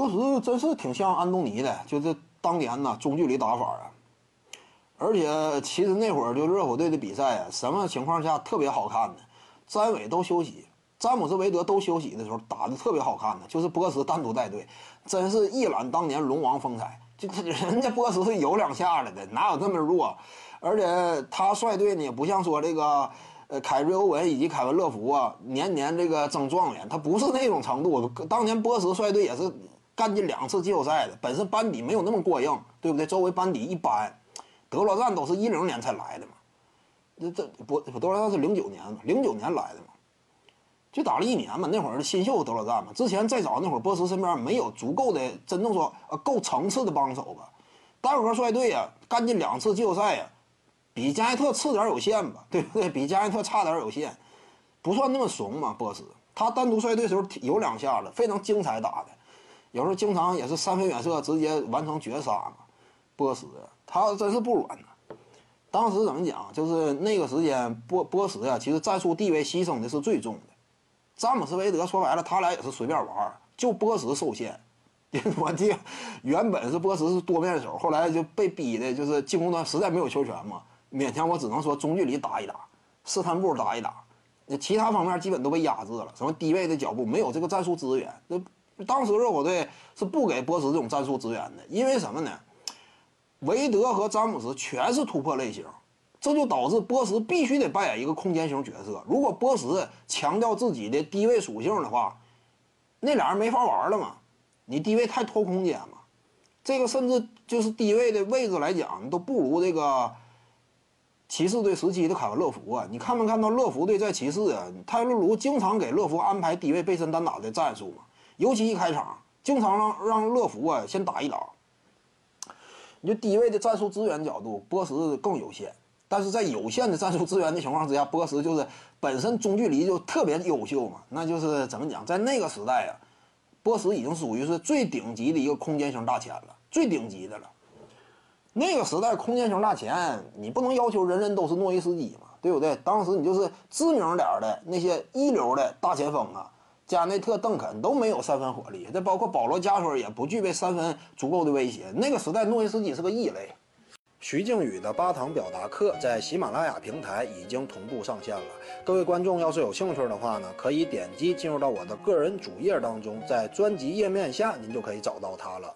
波什真是挺像安东尼的，就是当年呐中距离打法啊。而且其实那会儿就热火队的比赛啊，什么情况下特别好看呢？詹韦都休息，詹姆斯、韦德都休息的时候，打的特别好看的，就是波什单独带队，真是一览当年龙王风采。就人家波什是有两下子的，哪有这么弱？而且他率队呢，也不像说这个呃凯瑞欧文以及凯文乐福啊，年年这个争状元，他不是那种程度。当年波什率队也是干进两次季后赛的，本身班底没有那么过硬，对不对？周围班底一般。德罗赞都是一零年才来的嘛，这这不德罗赞是零九年嘛，零九年来的嘛，就打了一年嘛。那会儿新秀德罗赞嘛，之前再早那会儿波什身边没有足够的真正说呃够层次的帮手吧。单核率队呀，干进两次季后赛呀，比加内特次点有限吧，对不对？比加内特差点有限，不算那么怂嘛。波什他单独率队的时候有两下子非常精彩打的，有时候经常也是三分远射直接完成绝杀嘛。波什。他真是不软呐！当时怎么讲？就是那个时间，波波什呀，其实战术地位牺牲的是最重的。詹姆斯韦德说白了，他俩也是随便玩，就波什受限。我记，原本是波什是多面手，后来就被逼的，就是进攻端实在没有球权嘛，勉强我只能说中距离打一打，试探步打一打，那其他方面基本都被压制了。什么低位的脚步，没有这个战术资源。那当时热火队是不给波什这种战术资源的，因为什么呢？韦德和詹姆斯全是突破类型，这就导致波什必须得扮演一个空间型角色。如果波什强调自己的低位属性的话，那俩人没法玩了嘛。你低位太拖空间嘛，这个甚至就是低位的位置来讲都不如这个骑士队时期的凯文乐福啊。你看没看到乐福队在骑士啊？泰勒卢经常给乐福安排低位背身单打的战术嘛，尤其一开场，经常让让乐福啊先打一打。你就低位的战术资源角度，波什更有限。但是在有限的战术资源的情况之下，波什就是本身中距离就特别优秀嘛。那就是怎么讲，在那个时代啊，波什已经属于是最顶级的一个空间型大前了，最顶级的了。那个时代空间型大前，你不能要求人人都是诺维斯基嘛，对不对？当时你就是知名点的那些一流的大前锋啊。加内特、邓肯都没有三分火力，这包括保罗·加索尔也不具备三分足够的威胁。那个时代，诺维斯基是个异类。徐静宇的八堂表达课在喜马拉雅平台已经同步上线了。各位观众要是有兴趣的话呢，可以点击进入到我的个人主页当中，在专辑页面下您就可以找到它了。